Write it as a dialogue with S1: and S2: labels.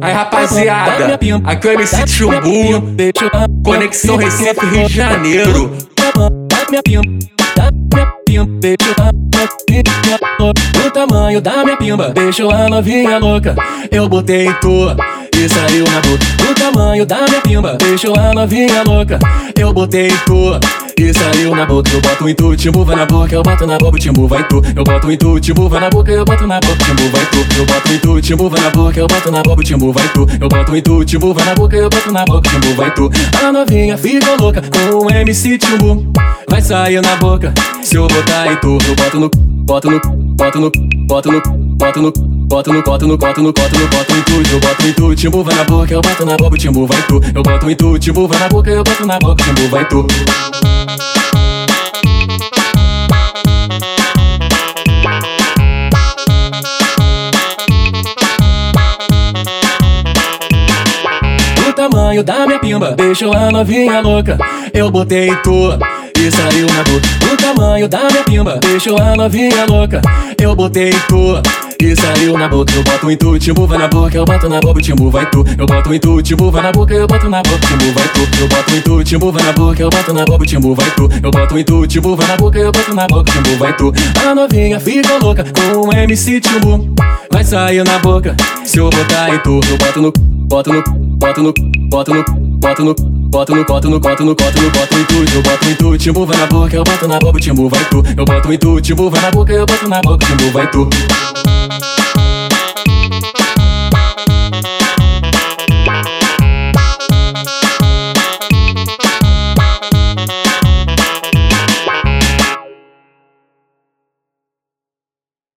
S1: Aí rapaziada, aqui é o MC Chumbu, Conexão Recife, Rio de Janeiro.
S2: O tamanho da minha pimba deixou a novinha louca. Eu botei em tua e saiu na boca. O tamanho da minha pimba deixou a novinha louca. Eu botei em tua e saiu na boca. Eu boto em tu, timbu vai na boca, eu boto na boca, timbu vai tu. Eu boto em tu, timbu vai na boca, eu boto na boca, timbu vai tu. Eu boto em tu, timbu vai na boca, eu boto na boca, timbu vai tu. Eu boto em tu, timbu vai na boca, eu boto na boca, timbu vai tu. A novinha fica louca com o MC Timbu. Vai sair na boca se eu botar em tu. Eu boto no, boto no, boto no, boto no, boto no. Boto no, boto no, boto no, boto no, boto em tu, eu boto em tu, timbu vai na boca, eu boto na boca, timbu vai tu. Eu boto em tu, timbu vai na boca, eu boto na boca, timbu vai tu. Tamanho da minha pimba deixou a novinha louca. Eu botei em tu e saiu na boca. O tamanho da minha pimba deixou a novinha louca. Eu botei em tu e saiu na boca. Eu boto em tu, timbu vai na boca, eu boto na boca, timbu vai tu. Eu boto em tu, timbu vai na boca, eu boto na boca, timbu vai tu. Eu boto em tu, timbu vai na boca, eu boto na boca, timbu vai tu. Eu boto em tu, timbu vai na boca, eu boto na boca, timbu vai tu. A novinha fica louca com o MC Timbu. Vai sair na boca se eu botar em tu. Eu boto no, boto no, boto no, boto no, boto no. Boto no, boto no, boto no, boto no, boto em tu, eu boto em tu, timbu vai na boca, eu boto na boca, timbu vai tu. Eu boto em tu, timbu vai na boca, eu boto na boca, timbu vai tu.